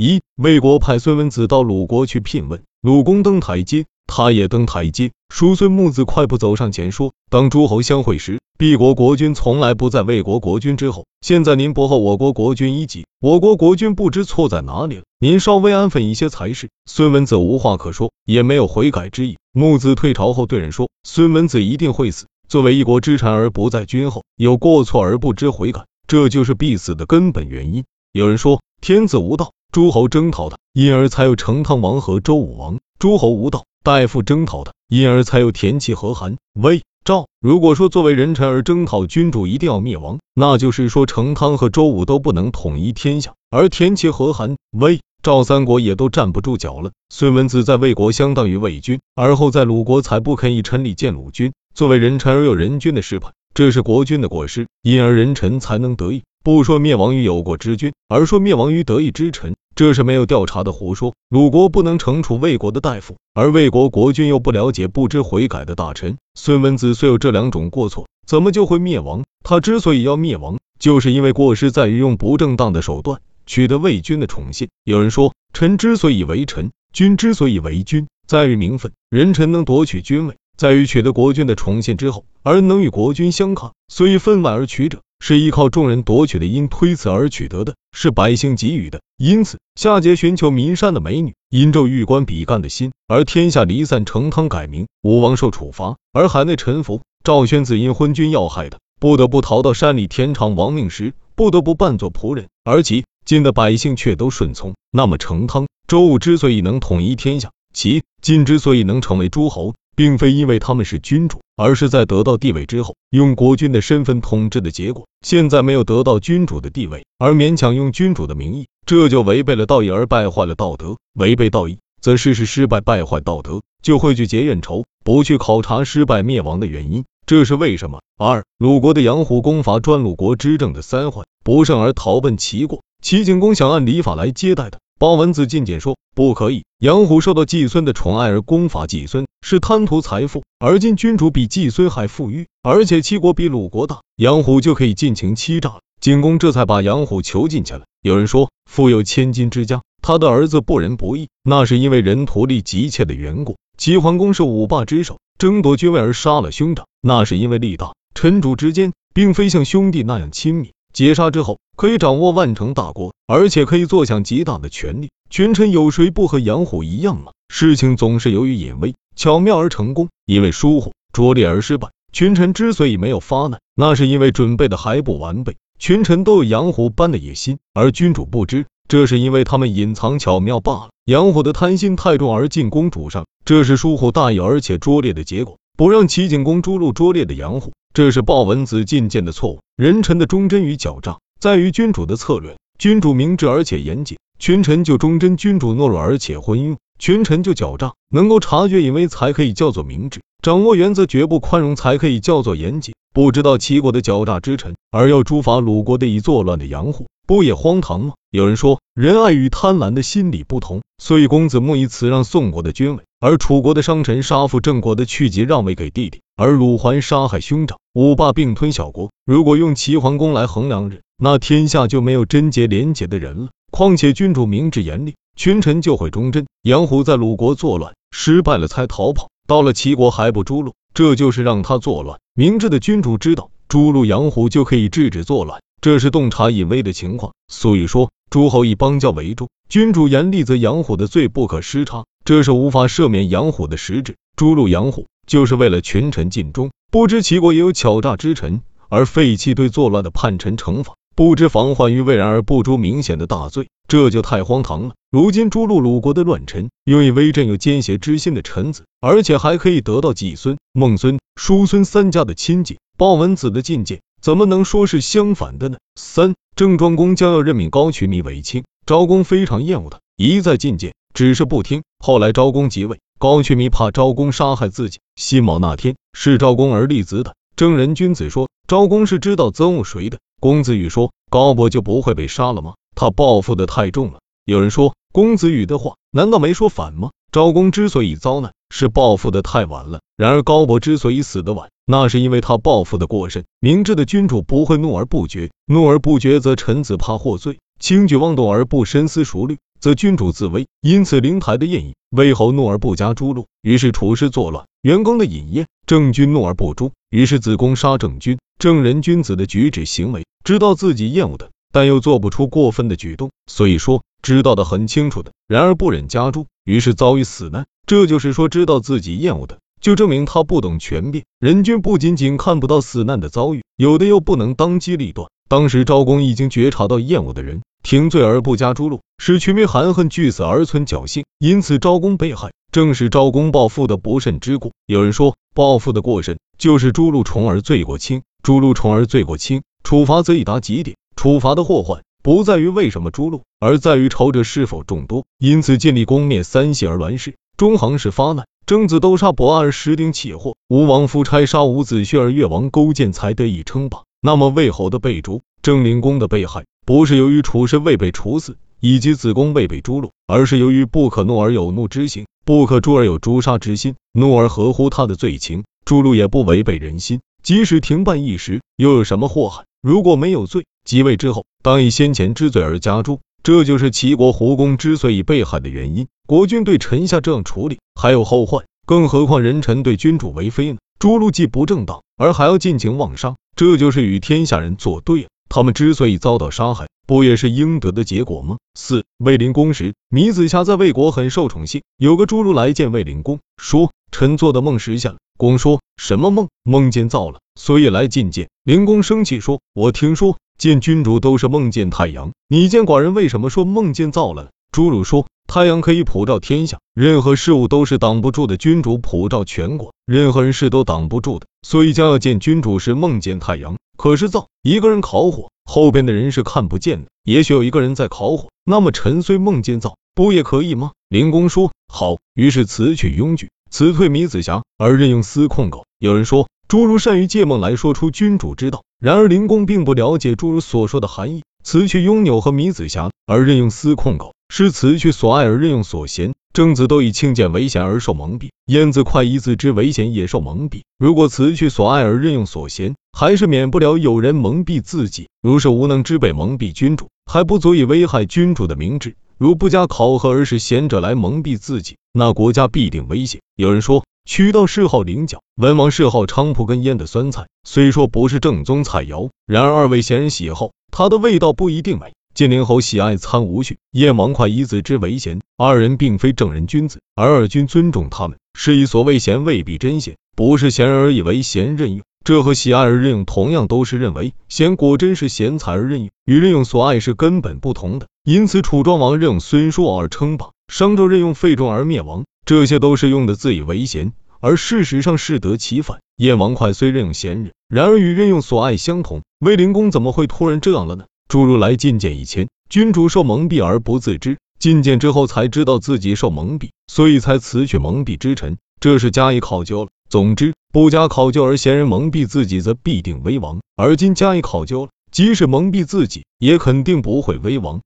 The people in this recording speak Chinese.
一，魏国派孙文子到鲁国去聘问，鲁公登台阶，他也登台阶。叔孙木子快步走上前说：“当诸侯相会时，敝国国君从来不在魏国国君之后。现在您不后我国国君一级，我国国君不知错在哪里了。您稍微安分一些才是。”孙文子无话可说，也没有悔改之意。木子退朝后对人说：“孙文子一定会死。作为一国之臣而不在君后，有过错而不知悔改，这就是必死的根本原因。”有人说：“天子无道，诸侯征讨他，因而才有成汤王和周武王；诸侯无道，大夫征讨他。”因而才有田契和韩魏赵。如果说作为人臣而征讨君主一定要灭亡，那就是说成汤和周武都不能统一天下，而田契和韩魏赵三国也都站不住脚了。孙文子在魏国相当于魏君，而后在鲁国才不肯以臣礼见鲁君。作为人臣而有人君的失败，这是国君的过失，因而人臣才能得意。不说灭亡于有过之君，而说灭亡于得意之臣。这是没有调查的胡说。鲁国不能惩处魏国的大夫，而魏国国君又不了解不知悔改的大臣。孙文子虽有这两种过错，怎么就会灭亡？他之所以要灭亡，就是因为过失在于用不正当的手段取得魏君的宠信。有人说，臣之所以为臣，君之所以为君，在于名分；人臣能夺取君位，在于取得国君的宠信之后，而能与国君相抗。所以分外而取者。是依靠众人夺取的，因推辞而取得的，是百姓给予的。因此，夏桀寻求岷山的美女，殷纣欲观比干的心，而天下离散，成汤改名，武王受处罚，而海内臣服。赵宣子因昏君要害的，不得不逃到山里田常亡命时，不得不扮作仆人，而其晋的百姓却都顺从。那么，成汤、周武之所以能统一天下，其晋之所以能成为诸侯。并非因为他们是君主，而是在得到地位之后，用国君的身份统治的结果。现在没有得到君主的地位，而勉强用君主的名义，这就违背了道义，而败坏了道德。违背道义，则事事失败，败坏道德，就会去结怨仇，不去考察失败灭亡的原因，这是为什么？二，鲁国的杨虎攻伐专鲁国执政的三桓，不胜而逃奔齐国，齐景公想按礼法来接待他。鲍文子进谏说：“不可以。杨虎受到季孙的宠爱而攻伐季孙，是贪图财富。而今君主比季孙还富裕，而且齐国比鲁国大，杨虎就可以尽情欺诈了。景公这才把杨虎囚禁起来。有人说，富有千金之家，他的儿子不仁不义，那是因为人图利急切的缘故。齐桓公是五霸之首，争夺君位而杀了兄长，那是因为力大。臣主之间，并非像兄弟那样亲密。”劫杀之后，可以掌握万城大国，而且可以坐享极大的权力。群臣有谁不和杨虎一样吗？事情总是由于隐微、巧妙而成功，因为疏忽、拙劣而失败。群臣之所以没有发难，那是因为准备的还不完备。群臣都有杨虎般的野心，而君主不知，这是因为他们隐藏巧妙罢了。杨虎的贪心太重而进攻主上，这是疏忽大意而且拙劣的结果。不让齐景公诛戮拙劣的杨虎。这是鲍文子进谏的错误。人臣的忠贞与狡诈，在于君主的策略。君主明智而且严谨，群臣就忠贞；君主懦弱而且昏庸，群臣就狡诈。能够察觉隐微，才可以叫做明智；掌握原则，绝不宽容，才可以叫做严谨。不知道齐国的狡诈之臣，而要诛伐鲁国的以作乱的杨虎，不也荒唐吗？有人说，仁爱与贪婪的心理不同，所以公子木以此让宋国的君位，而楚国的商臣杀父郑国的去疾让位给弟弟，而鲁桓杀害兄长。五霸并吞小国，如果用齐桓公来衡量人，那天下就没有贞洁廉洁的人了。况且君主明智严厉，群臣就会忠贞。杨虎在鲁国作乱，失败了才逃跑，到了齐国还不诛戮，这就是让他作乱。明智的君主知道，诛戮杨虎就可以制止作乱，这是洞察隐微的情况。所以说，诸侯以邦交为重，君主严厉，则养虎的罪不可失差，这是无法赦免养虎的实质。诛戮养虎，就是为了群臣尽忠。不知齐国也有巧诈之臣，而废弃对作乱的叛臣惩罚；不知防患于未然而不诛明显的大罪，这就太荒唐了。如今诛戮鲁国的乱臣，用以威震有奸邪之心的臣子，而且还可以得到季孙、孟孙、叔孙三家的亲近。鲍文子的进谏怎么能说是相反的呢？三郑庄公将要任命高渠弥为卿，昭公非常厌恶他，一再进谏，只是不听。后来昭公即位。高渠弥怕昭公杀害自己，辛卯那天是昭公而立子的。正人君子说，昭公是知道憎恶谁的。公子羽说，高伯就不会被杀了吗？他报复的太重了。有人说，公子羽的话难道没说反吗？昭公之所以遭难，是报复的太晚了。然而高伯之所以死得晚，那是因为他报复的过甚。明智的君主不会怒而不决，怒而不决则臣子怕获罪；轻举妄动而不深思熟虑，则君主自危，因此灵台的宴饮，魏侯怒而不加诛戮，于是厨师作乱；元庚的饮宴，郑君怒而不诛，于是子贡杀郑君。正人君子的举止行为，知道自己厌恶的，但又做不出过分的举动，所以说知道的很清楚的，然而不忍加诛，于是遭遇死难。这就是说，知道自己厌恶的，就证明他不懂权变。人君不仅仅看不到死难的遭遇，有的又不能当机立断。当时昭公已经觉察到厌恶的人。停罪而不加诛戮，使群民含恨惧死而存侥幸，因此昭公被害，正是昭公报复的不慎之故。有人说，报复的过甚，就是诛戮重而罪过轻，诛戮重而罪过轻，处罚则已达极点。处罚的祸患不在于为什么诛戮，而在于仇者是否众多。因此建立功灭三系而乱世，中行氏发难，征子斗杀伯而石鼎起祸，吴王夫差杀伍子胥而越王勾践才得以称霸。那么魏侯的被诛，郑灵公的被害。不是由于处事未被处死，以及子贡未被诛戮，而是由于不可怒而有怒之心，不可诛而有诛杀之心，怒而合乎他的罪情，诛戮也不违背人心。即使停办一时，又有什么祸害？如果没有罪，即位之后当以先前之罪而加诛，这就是齐国胡公之所以被害的原因。国君对臣下这样处理，还有后患，更何况人臣对君主为非呢？诛戮既不正当，而还要尽情妄杀，这就是与天下人作对了。他们之所以遭到杀害，不也是应得的结果吗？四卫灵公时，米子瑕在魏国很受宠幸。有个侏儒来见卫灵公，说：“臣做的梦实现了。”公说：“什么梦？梦见灶了，所以来觐见。”灵公生气说：“我听说见君主都是梦见太阳，你见寡人为什么说梦见灶了？”侏儒说：“太阳可以普照天下，任何事物都是挡不住的。君主普照全国，任何人事都挡不住的。所以将要见君主时，梦见太阳。”可是灶一个人烤火，后边的人是看不见的。也许有一个人在烤火，那么臣虽梦见灶，不也可以吗？灵公说好，于是辞去庸举，辞退米子瑕，而任用司空狗。有人说诸如善于借梦来说出君主之道，然而灵公并不了解诸如所说的含义。辞去拥纽和米子瑕，而任用司空狗，是辞去所爱而任用所嫌。正子都以轻贱为贤而受蒙蔽，燕子快以自知为贤也受蒙蔽。如果辞去所爱而任用所贤，还是免不了有人蒙蔽自己。如是无能之辈蒙蔽君主，还不足以危害君主的明智。如不加考核而使贤者来蒙蔽自己，那国家必定危险。有人说，渠道嗜好菱角，文王嗜好菖蒲，跟腌的酸菜，虽说不是正宗菜肴，然而二位贤人喜好，它的味道不一定美。晋灵侯喜爱参吴胥，燕王哙以子之为贤，二人并非正人君子，而二君尊重他们，是以所谓贤未必真贤，不是贤人而以为贤任用，这和喜爱而任用同样都是认为贤果真是贤才而任用，与任用所爱是根本不同的。因此楚庄王任用孙叔而称霸，商纣任用费仲而灭亡，这些都是用的自以为贤，而事实上适得其反。燕王哙虽任用贤人，然而与任用所爱相同，卫灵公怎么会突然这样了呢？诸如来觐见以前，君主受蒙蔽而不自知，觐见之后才知道自己受蒙蔽，所以才辞去蒙蔽之臣，这是加以考究了。总之，不加考究而贤人蒙蔽自己，则必定危亡；而今加以考究了，即使蒙蔽自己，也肯定不会危亡。